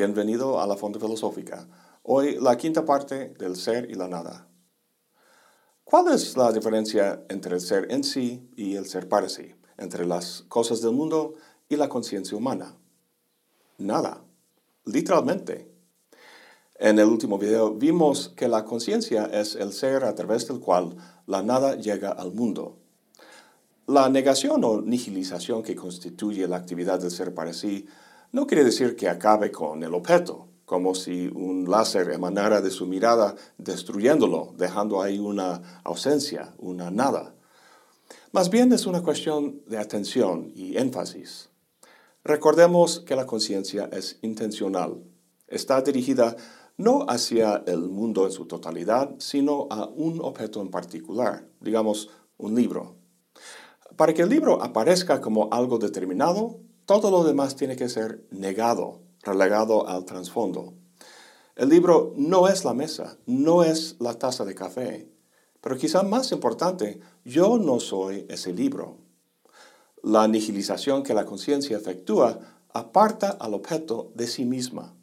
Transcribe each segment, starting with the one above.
bienvenido a la Fonda Filosófica. Hoy la quinta parte del ser y la nada. ¿Cuál es la diferencia entre el ser en sí y el ser para sí, entre las cosas del mundo y la conciencia humana? Nada, literalmente. En el último video vimos que la conciencia es el ser a través del cual la nada llega al mundo. La negación o nihilización que constituye la actividad del ser para sí no quiere decir que acabe con el objeto, como si un láser emanara de su mirada destruyéndolo, dejando ahí una ausencia, una nada. Más bien es una cuestión de atención y énfasis. Recordemos que la conciencia es intencional. Está dirigida no hacia el mundo en su totalidad, sino a un objeto en particular, digamos un libro. Para que el libro aparezca como algo determinado, todo lo demás tiene que ser negado, relegado al trasfondo. El libro no es la mesa, no es la taza de café, pero quizá más importante, yo no soy ese libro. La nihilización que la conciencia efectúa aparta al objeto de sí misma.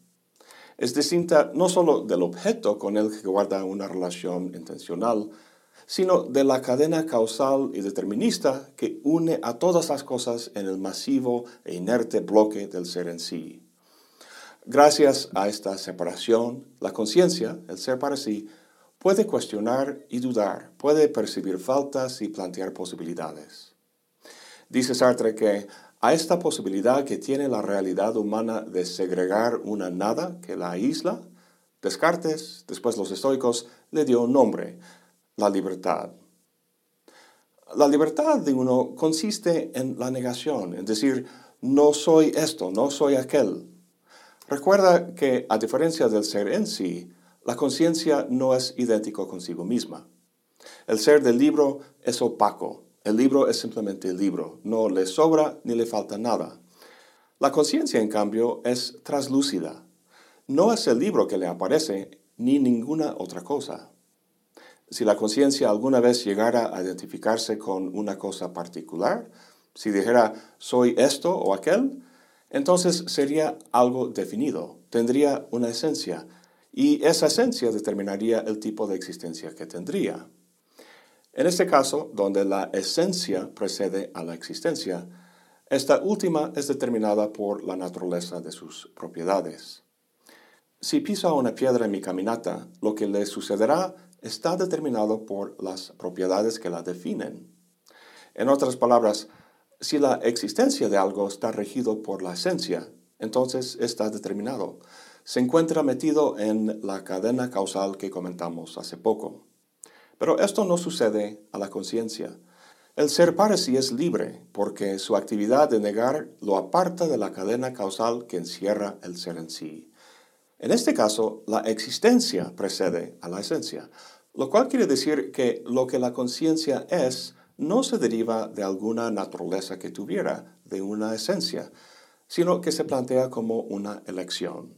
Es distinta no solo del objeto con el que guarda una relación intencional, sino de la cadena causal y determinista que une a todas las cosas en el masivo e inerte bloque del ser en sí. Gracias a esta separación, la conciencia, el ser para sí, puede cuestionar y dudar, puede percibir faltas y plantear posibilidades. Dice Sartre que a esta posibilidad que tiene la realidad humana de segregar una nada que la aísla, Descartes, después los estoicos, le dio un nombre, la libertad. La libertad de uno consiste en la negación, es decir, no soy esto, no soy aquel. Recuerda que, a diferencia del ser en sí, la conciencia no es idéntico consigo misma. El ser del libro es opaco. El libro es simplemente el libro. No le sobra ni le falta nada. La conciencia, en cambio, es traslúcida. No es el libro que le aparece ni ninguna otra cosa. Si la conciencia alguna vez llegara a identificarse con una cosa particular, si dijera soy esto o aquel, entonces sería algo definido, tendría una esencia, y esa esencia determinaría el tipo de existencia que tendría. En este caso, donde la esencia precede a la existencia, esta última es determinada por la naturaleza de sus propiedades. Si piso una piedra en mi caminata, lo que le sucederá está determinado por las propiedades que la definen. En otras palabras, si la existencia de algo está regido por la esencia, entonces está determinado. Se encuentra metido en la cadena causal que comentamos hace poco. Pero esto no sucede a la conciencia. El ser para sí es libre porque su actividad de negar lo aparta de la cadena causal que encierra el ser en sí. En este caso, la existencia precede a la esencia, lo cual quiere decir que lo que la conciencia es no se deriva de alguna naturaleza que tuviera, de una esencia, sino que se plantea como una elección.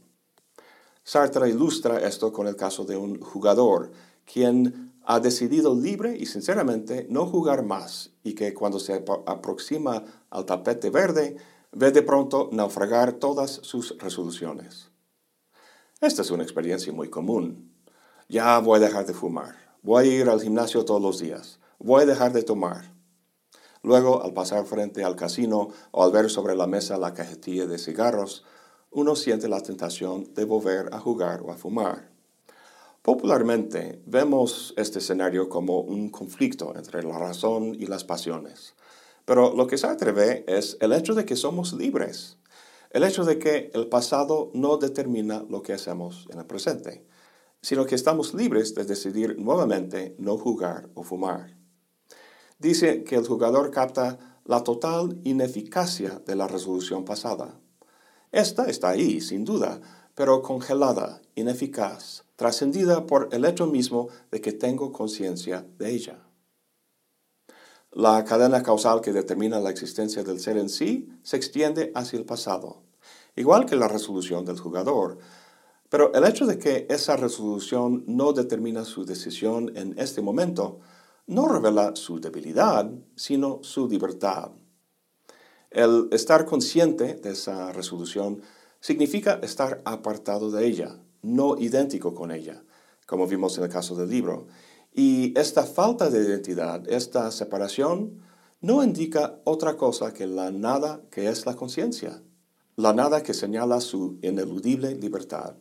Sartre ilustra esto con el caso de un jugador, quien ha decidido libre y sinceramente no jugar más y que cuando se aproxima al tapete verde ve de pronto naufragar todas sus resoluciones. Esta es una experiencia muy común. Ya voy a dejar de fumar. Voy a ir al gimnasio todos los días. Voy a dejar de tomar. Luego, al pasar frente al casino o al ver sobre la mesa la cajetilla de cigarros, uno siente la tentación de volver a jugar o a fumar. Popularmente vemos este escenario como un conflicto entre la razón y las pasiones. Pero lo que se atreve es el hecho de que somos libres el hecho de que el pasado no determina lo que hacemos en el presente, sino que estamos libres de decidir nuevamente no jugar o fumar. Dice que el jugador capta la total ineficacia de la resolución pasada. Esta está ahí, sin duda, pero congelada, ineficaz, trascendida por el hecho mismo de que tengo conciencia de ella. La cadena causal que determina la existencia del ser en sí se extiende hacia el pasado, igual que la resolución del jugador. Pero el hecho de que esa resolución no determina su decisión en este momento no revela su debilidad, sino su libertad. El estar consciente de esa resolución significa estar apartado de ella, no idéntico con ella, como vimos en el caso del libro. Y esta falta de identidad, esta separación, no indica otra cosa que la nada que es la conciencia, la nada que señala su ineludible libertad.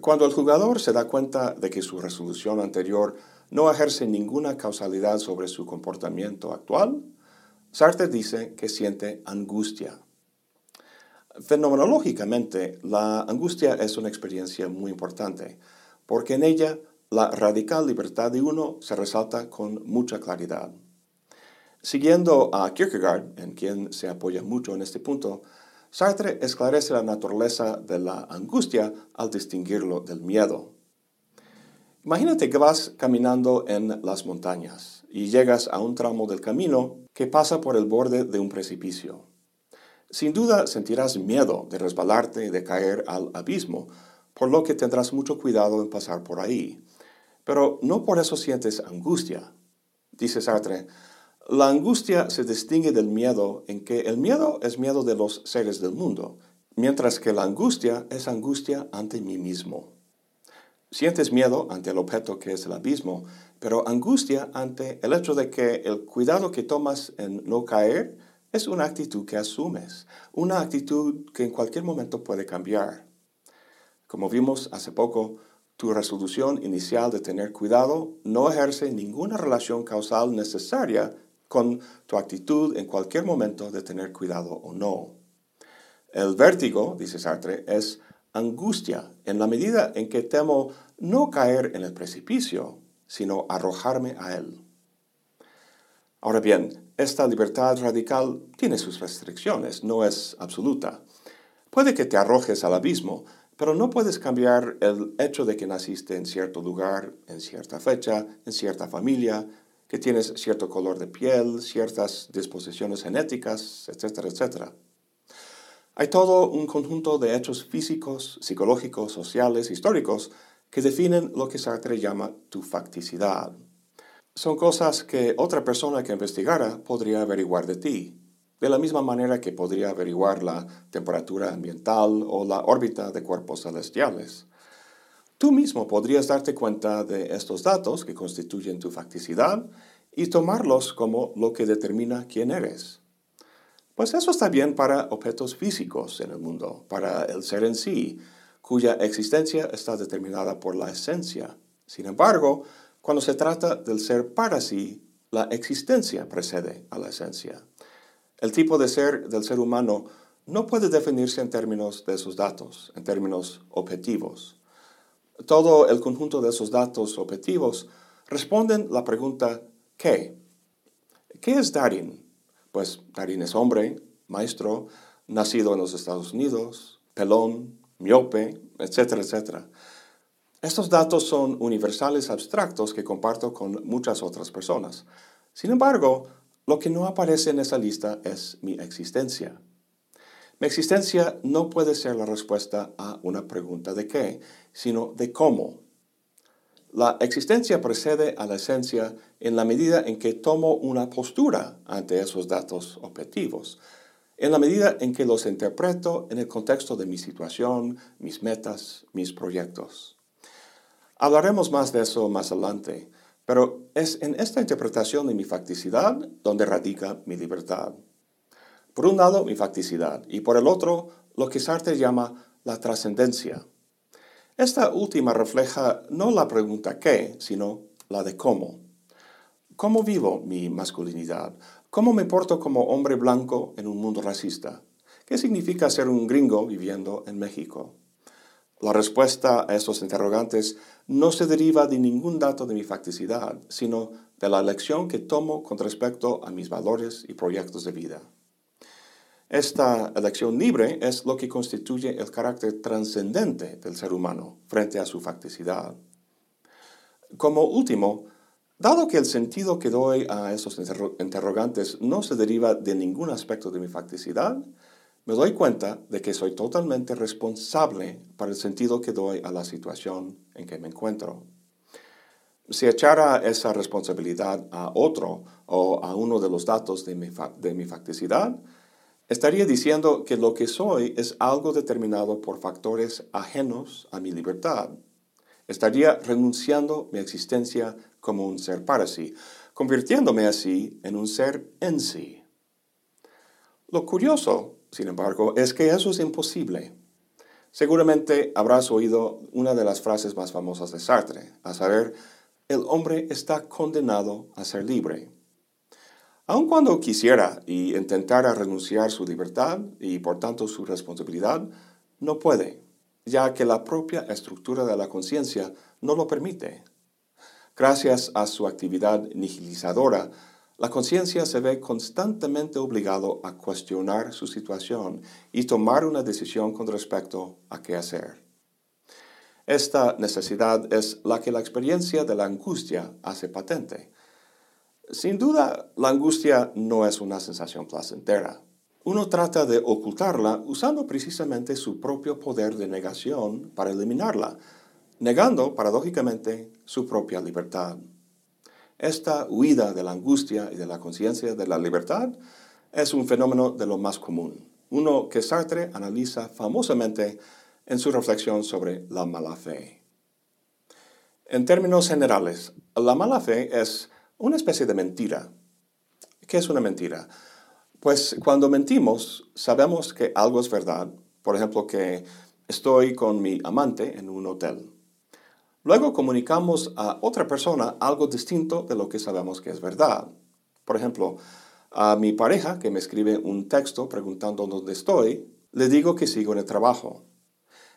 Cuando el jugador se da cuenta de que su resolución anterior no ejerce ninguna causalidad sobre su comportamiento actual, Sartre dice que siente angustia. Fenomenológicamente, la angustia es una experiencia muy importante, porque en ella la radical libertad de uno se resalta con mucha claridad. Siguiendo a Kierkegaard, en quien se apoya mucho en este punto, Sartre esclarece la naturaleza de la angustia al distinguirlo del miedo. Imagínate que vas caminando en las montañas y llegas a un tramo del camino que pasa por el borde de un precipicio. Sin duda sentirás miedo de resbalarte y de caer al abismo, por lo que tendrás mucho cuidado en pasar por ahí. Pero no por eso sientes angustia. Dice Sartre, la angustia se distingue del miedo en que el miedo es miedo de los seres del mundo, mientras que la angustia es angustia ante mí mismo. Sientes miedo ante el objeto que es el abismo, pero angustia ante el hecho de que el cuidado que tomas en no caer es una actitud que asumes, una actitud que en cualquier momento puede cambiar. Como vimos hace poco, tu resolución inicial de tener cuidado no ejerce ninguna relación causal necesaria con tu actitud en cualquier momento de tener cuidado o no. El vértigo, dice Sartre, es angustia en la medida en que temo no caer en el precipicio, sino arrojarme a él. Ahora bien, esta libertad radical tiene sus restricciones, no es absoluta. Puede que te arrojes al abismo, pero no puedes cambiar el hecho de que naciste en cierto lugar, en cierta fecha, en cierta familia, que tienes cierto color de piel, ciertas disposiciones genéticas, etcétera, etcétera. Hay todo un conjunto de hechos físicos, psicológicos, sociales, históricos, que definen lo que Sartre llama tu facticidad. Son cosas que otra persona que investigara podría averiguar de ti, de la misma manera que podría averiguar la temperatura ambiental o la órbita de cuerpos celestiales. Tú mismo podrías darte cuenta de estos datos que constituyen tu facticidad y tomarlos como lo que determina quién eres. Pues eso está bien para objetos físicos en el mundo, para el ser en sí, cuya existencia está determinada por la esencia. Sin embargo, cuando se trata del ser para sí, la existencia precede a la esencia. El tipo de ser del ser humano no puede definirse en términos de esos datos, en términos objetivos todo el conjunto de esos datos objetivos responden la pregunta ¿qué? ¿Qué es Darin? Pues Darin es hombre, maestro, nacido en los Estados Unidos, pelón, miope, etcétera, etcétera. Estos datos son universales abstractos que comparto con muchas otras personas. Sin embargo, lo que no aparece en esa lista es mi existencia. Mi existencia no puede ser la respuesta a una pregunta de qué, sino de cómo. La existencia precede a la esencia en la medida en que tomo una postura ante esos datos objetivos, en la medida en que los interpreto en el contexto de mi situación, mis metas, mis proyectos. Hablaremos más de eso más adelante, pero es en esta interpretación de mi facticidad donde radica mi libertad. Por un lado, mi facticidad, y por el otro, lo que Sartre llama la trascendencia. Esta última refleja no la pregunta qué, sino la de cómo. ¿Cómo vivo mi masculinidad? ¿Cómo me porto como hombre blanco en un mundo racista? ¿Qué significa ser un gringo viviendo en México? La respuesta a estos interrogantes no se deriva de ningún dato de mi facticidad, sino de la elección que tomo con respecto a mis valores y proyectos de vida. Esta elección libre es lo que constituye el carácter trascendente del ser humano frente a su facticidad. Como último, dado que el sentido que doy a esos interrogantes no se deriva de ningún aspecto de mi facticidad, me doy cuenta de que soy totalmente responsable para el sentido que doy a la situación en que me encuentro. Si echara esa responsabilidad a otro o a uno de los datos de mi, de mi facticidad, estaría diciendo que lo que soy es algo determinado por factores ajenos a mi libertad. Estaría renunciando mi existencia como un ser para sí, convirtiéndome así en un ser en sí. Lo curioso, sin embargo, es que eso es imposible. Seguramente habrás oído una de las frases más famosas de Sartre, a saber, el hombre está condenado a ser libre. Aun cuando quisiera y intentara renunciar su libertad y por tanto su responsabilidad, no puede, ya que la propia estructura de la conciencia no lo permite. Gracias a su actividad nihilizadora, la conciencia se ve constantemente obligado a cuestionar su situación y tomar una decisión con respecto a qué hacer. Esta necesidad es la que la experiencia de la angustia hace patente. Sin duda, la angustia no es una sensación placentera. Uno trata de ocultarla usando precisamente su propio poder de negación para eliminarla, negando, paradójicamente, su propia libertad. Esta huida de la angustia y de la conciencia de la libertad es un fenómeno de lo más común, uno que Sartre analiza famosamente en su reflexión sobre la mala fe. En términos generales, la mala fe es una especie de mentira. ¿Qué es una mentira? Pues cuando mentimos, sabemos que algo es verdad. Por ejemplo, que estoy con mi amante en un hotel. Luego comunicamos a otra persona algo distinto de lo que sabemos que es verdad. Por ejemplo, a mi pareja que me escribe un texto preguntando dónde estoy, le digo que sigo en el trabajo.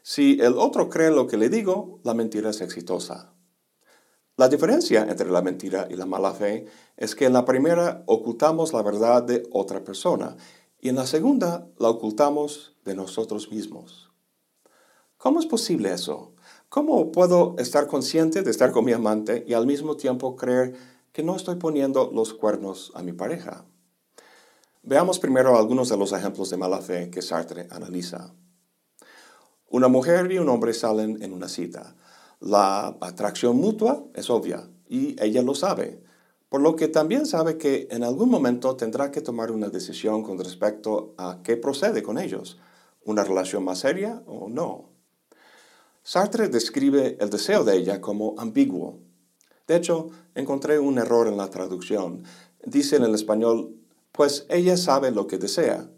Si el otro cree lo que le digo, la mentira es exitosa. La diferencia entre la mentira y la mala fe es que en la primera ocultamos la verdad de otra persona y en la segunda la ocultamos de nosotros mismos. ¿Cómo es posible eso? ¿Cómo puedo estar consciente de estar con mi amante y al mismo tiempo creer que no estoy poniendo los cuernos a mi pareja? Veamos primero algunos de los ejemplos de mala fe que Sartre analiza. Una mujer y un hombre salen en una cita. La atracción mutua es obvia y ella lo sabe, por lo que también sabe que en algún momento tendrá que tomar una decisión con respecto a qué procede con ellos, una relación más seria o no. Sartre describe el deseo de ella como ambiguo. De hecho, encontré un error en la traducción. Dice en el español, pues ella sabe lo que desea.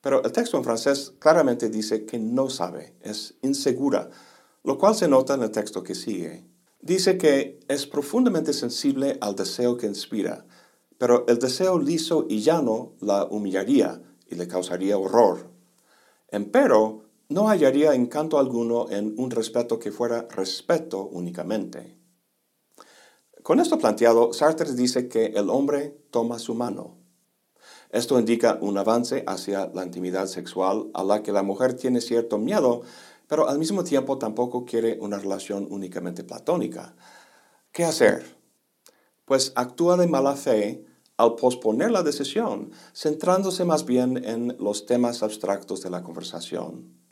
Pero el texto en francés claramente dice que no sabe, es insegura, lo cual se nota en el texto que sigue. Dice que es profundamente sensible al deseo que inspira, pero el deseo liso y llano la humillaría y le causaría horror. Empero, no hallaría encanto alguno en un respeto que fuera respeto únicamente. Con esto planteado, Sartre dice que el hombre toma su mano. Esto indica un avance hacia la intimidad sexual a la que la mujer tiene cierto miedo, pero al mismo tiempo tampoco quiere una relación únicamente platónica. ¿Qué hacer? Pues actúa de mala fe al posponer la decisión, centrándose más bien en los temas abstractos de la conversación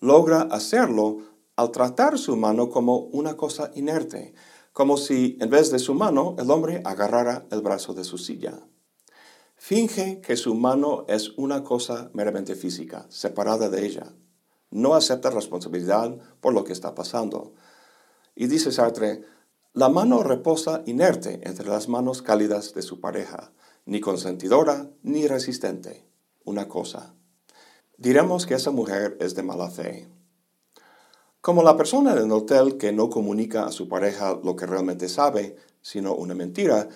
logra hacerlo al tratar su mano como una cosa inerte, como si en vez de su mano el hombre agarrara el brazo de su silla. Finge que su mano es una cosa meramente física, separada de ella. No acepta responsabilidad por lo que está pasando. Y dice Sartre, la mano reposa inerte entre las manos cálidas de su pareja, ni consentidora ni resistente, una cosa diremos que esa mujer es de mala fe. Como la persona en el hotel que no comunica a su pareja lo que realmente sabe, sino una mentira,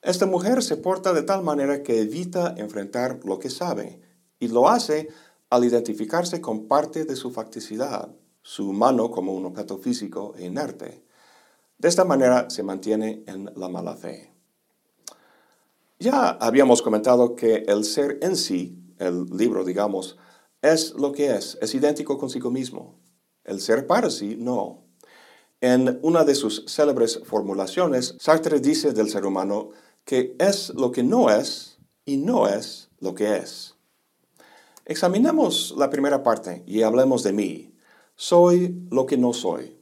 esta mujer se porta de tal manera que evita enfrentar lo que sabe, y lo hace al identificarse con parte de su facticidad, su mano como un objeto físico e inerte. De esta manera se mantiene en la mala fe. Ya habíamos comentado que el ser en sí, el libro, digamos, es lo que es, es idéntico consigo mismo. El ser para sí, no. En una de sus célebres formulaciones, Sartre dice del ser humano que es lo que no es y no es lo que es. Examinemos la primera parte y hablemos de mí. Soy lo que no soy.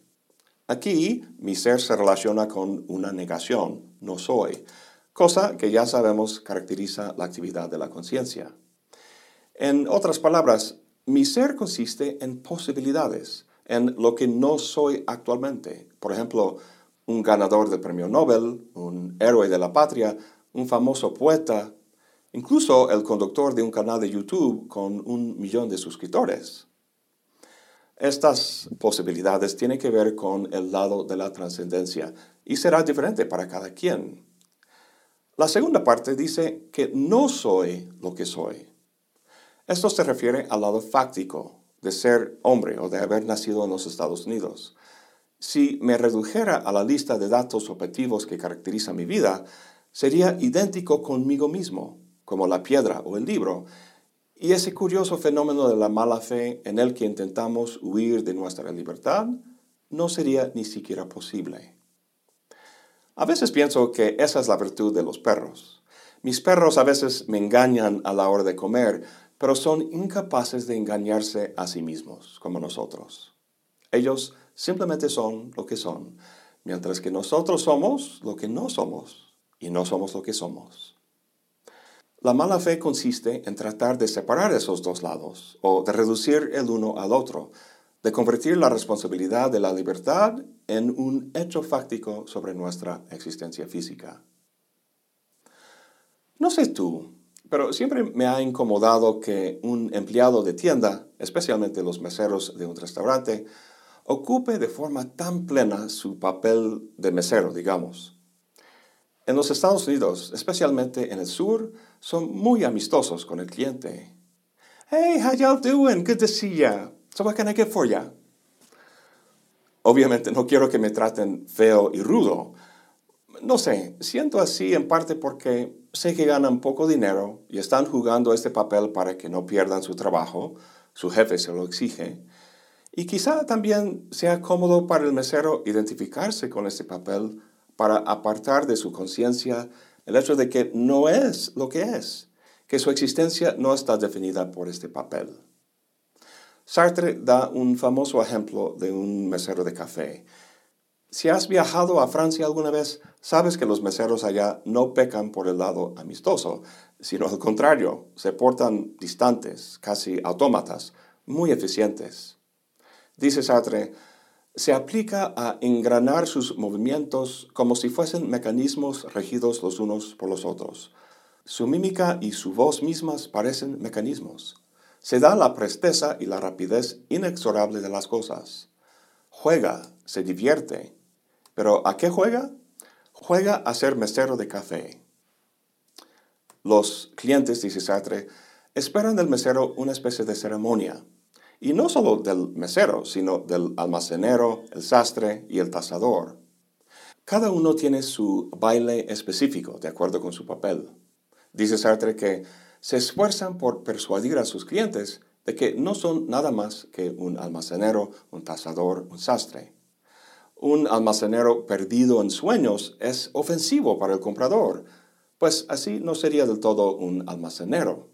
Aquí mi ser se relaciona con una negación, no soy, cosa que ya sabemos caracteriza la actividad de la conciencia. En otras palabras, mi ser consiste en posibilidades, en lo que no soy actualmente. Por ejemplo, un ganador del premio Nobel, un héroe de la patria, un famoso poeta, incluso el conductor de un canal de YouTube con un millón de suscriptores. Estas posibilidades tienen que ver con el lado de la trascendencia y será diferente para cada quien. La segunda parte dice que no soy lo que soy. Esto se refiere al lado fáctico de ser hombre o de haber nacido en los Estados Unidos. Si me redujera a la lista de datos objetivos que caracteriza mi vida, sería idéntico conmigo mismo, como la piedra o el libro, y ese curioso fenómeno de la mala fe en el que intentamos huir de nuestra libertad no sería ni siquiera posible. A veces pienso que esa es la virtud de los perros. Mis perros a veces me engañan a la hora de comer, pero son incapaces de engañarse a sí mismos, como nosotros. Ellos simplemente son lo que son, mientras que nosotros somos lo que no somos y no somos lo que somos. La mala fe consiste en tratar de separar esos dos lados o de reducir el uno al otro, de convertir la responsabilidad de la libertad en un hecho fáctico sobre nuestra existencia física. No sé tú, pero siempre me ha incomodado que un empleado de tienda, especialmente los meseros de un restaurante, ocupe de forma tan plena su papel de mesero, digamos. En los Estados Unidos, especialmente en el sur, son muy amistosos con el cliente. Hey, how y'all doing? Good to see ya. So what can I get for ya? Obviamente no quiero que me traten feo y rudo. No sé, siento así en parte porque sé que ganan poco dinero y están jugando este papel para que no pierdan su trabajo. Su jefe se lo exige. Y quizá también sea cómodo para el mesero identificarse con este papel para apartar de su conciencia el hecho de que no es lo que es, que su existencia no está definida por este papel. Sartre da un famoso ejemplo de un mesero de café. Si has viajado a Francia alguna vez, sabes que los meseros allá no pecan por el lado amistoso, sino al contrario, se portan distantes, casi autómatas, muy eficientes. Dice Sartre, se aplica a engranar sus movimientos como si fuesen mecanismos regidos los unos por los otros. Su mímica y su voz mismas parecen mecanismos. Se da la presteza y la rapidez inexorable de las cosas. Juega, se divierte. ¿Pero a qué juega? Juega a ser mesero de café. Los clientes, dice Sartre, esperan del mesero una especie de ceremonia y no solo del mesero, sino del almacenero, el sastre y el tasador. Cada uno tiene su baile específico, de acuerdo con su papel. Dice Sartre que se esfuerzan por persuadir a sus clientes de que no son nada más que un almacenero, un tasador, un sastre. Un almacenero perdido en sueños es ofensivo para el comprador, pues así no sería del todo un almacenero.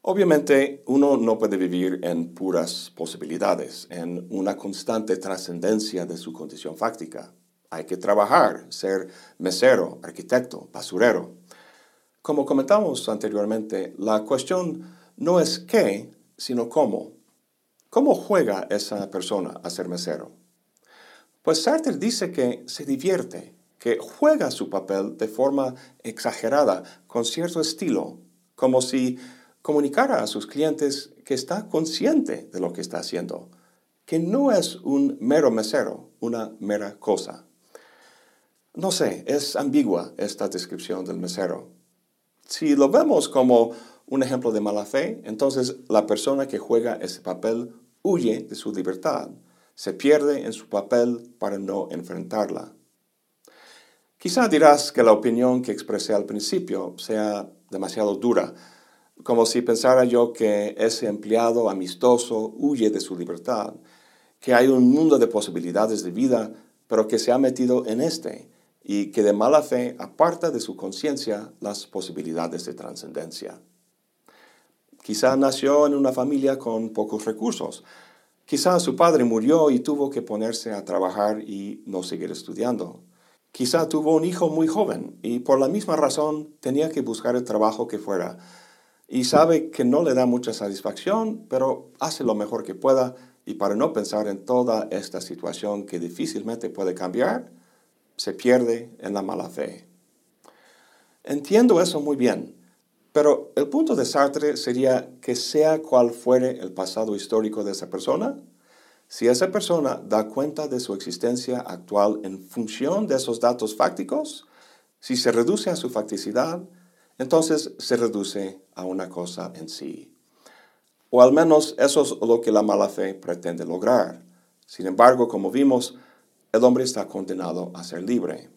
Obviamente uno no puede vivir en puras posibilidades, en una constante trascendencia de su condición fáctica. Hay que trabajar, ser mesero, arquitecto, basurero. Como comentamos anteriormente, la cuestión no es qué, sino cómo. ¿Cómo juega esa persona a ser mesero? Pues Sartre dice que se divierte, que juega su papel de forma exagerada, con cierto estilo, como si comunicara a sus clientes que está consciente de lo que está haciendo, que no es un mero mesero, una mera cosa. No sé, es ambigua esta descripción del mesero. Si lo vemos como un ejemplo de mala fe, entonces la persona que juega ese papel huye de su libertad, se pierde en su papel para no enfrentarla. Quizá dirás que la opinión que expresé al principio sea demasiado dura, como si pensara yo que ese empleado amistoso huye de su libertad, que hay un mundo de posibilidades de vida, pero que se ha metido en este y que de mala fe aparta de su conciencia las posibilidades de trascendencia. Quizá nació en una familia con pocos recursos. Quizá su padre murió y tuvo que ponerse a trabajar y no seguir estudiando. Quizá tuvo un hijo muy joven y por la misma razón tenía que buscar el trabajo que fuera y sabe que no le da mucha satisfacción, pero hace lo mejor que pueda y para no pensar en toda esta situación que difícilmente puede cambiar, se pierde en la mala fe. Entiendo eso muy bien, pero el punto de Sartre sería que sea cual fuere el pasado histórico de esa persona, si esa persona da cuenta de su existencia actual en función de esos datos fácticos, si se reduce a su facticidad, entonces se reduce a una cosa en sí. O al menos eso es lo que la mala fe pretende lograr. Sin embargo, como vimos, el hombre está condenado a ser libre.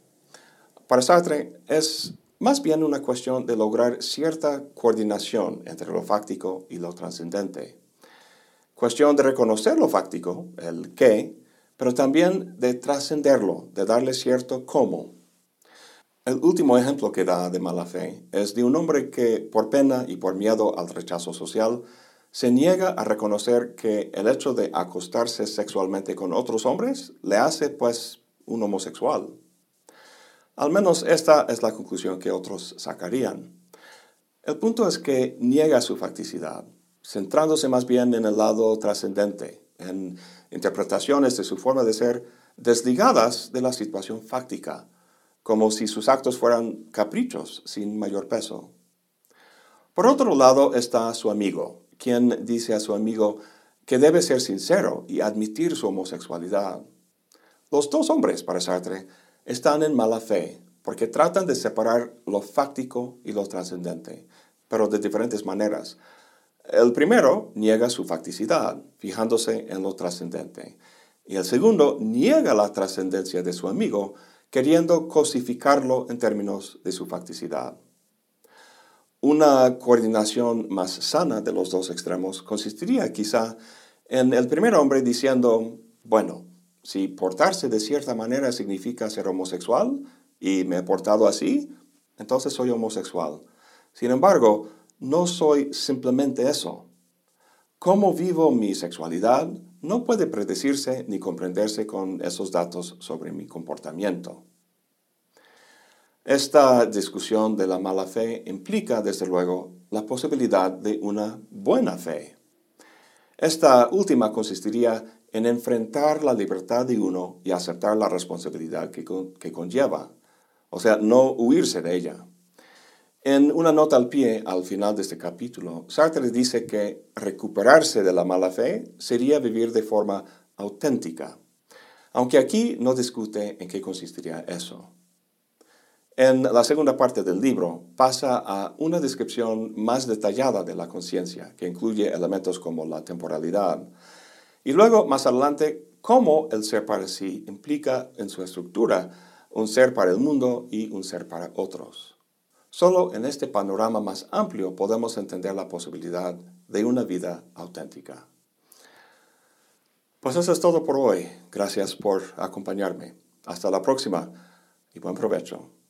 Para Sartre es más bien una cuestión de lograr cierta coordinación entre lo fáctico y lo trascendente. Cuestión de reconocer lo fáctico, el qué, pero también de trascenderlo, de darle cierto cómo. El último ejemplo que da de mala fe es de un hombre que, por pena y por miedo al rechazo social, se niega a reconocer que el hecho de acostarse sexualmente con otros hombres le hace, pues, un homosexual. Al menos esta es la conclusión que otros sacarían. El punto es que niega su facticidad, centrándose más bien en el lado trascendente, en interpretaciones de su forma de ser desligadas de la situación fáctica, como si sus actos fueran caprichos sin mayor peso. Por otro lado está su amigo, quien dice a su amigo que debe ser sincero y admitir su homosexualidad. Los dos hombres, para Sartre, están en mala fe, porque tratan de separar lo fáctico y lo trascendente, pero de diferentes maneras, el primero niega su facticidad, fijándose en lo trascendente. Y el segundo niega la trascendencia de su amigo, queriendo cosificarlo en términos de su facticidad. Una coordinación más sana de los dos extremos consistiría quizá en el primer hombre diciendo, bueno, si portarse de cierta manera significa ser homosexual y me he portado así, entonces soy homosexual. Sin embargo, no soy simplemente eso. Cómo vivo mi sexualidad no puede predecirse ni comprenderse con esos datos sobre mi comportamiento. Esta discusión de la mala fe implica, desde luego, la posibilidad de una buena fe. Esta última consistiría en enfrentar la libertad de uno y aceptar la responsabilidad que, que conlleva, o sea, no huirse de ella. En una nota al pie al final de este capítulo, Sartre dice que recuperarse de la mala fe sería vivir de forma auténtica, aunque aquí no discute en qué consistiría eso. En la segunda parte del libro pasa a una descripción más detallada de la conciencia, que incluye elementos como la temporalidad, y luego, más adelante, cómo el ser para sí implica en su estructura un ser para el mundo y un ser para otros. Solo en este panorama más amplio podemos entender la posibilidad de una vida auténtica. Pues eso es todo por hoy. Gracias por acompañarme. Hasta la próxima y buen provecho.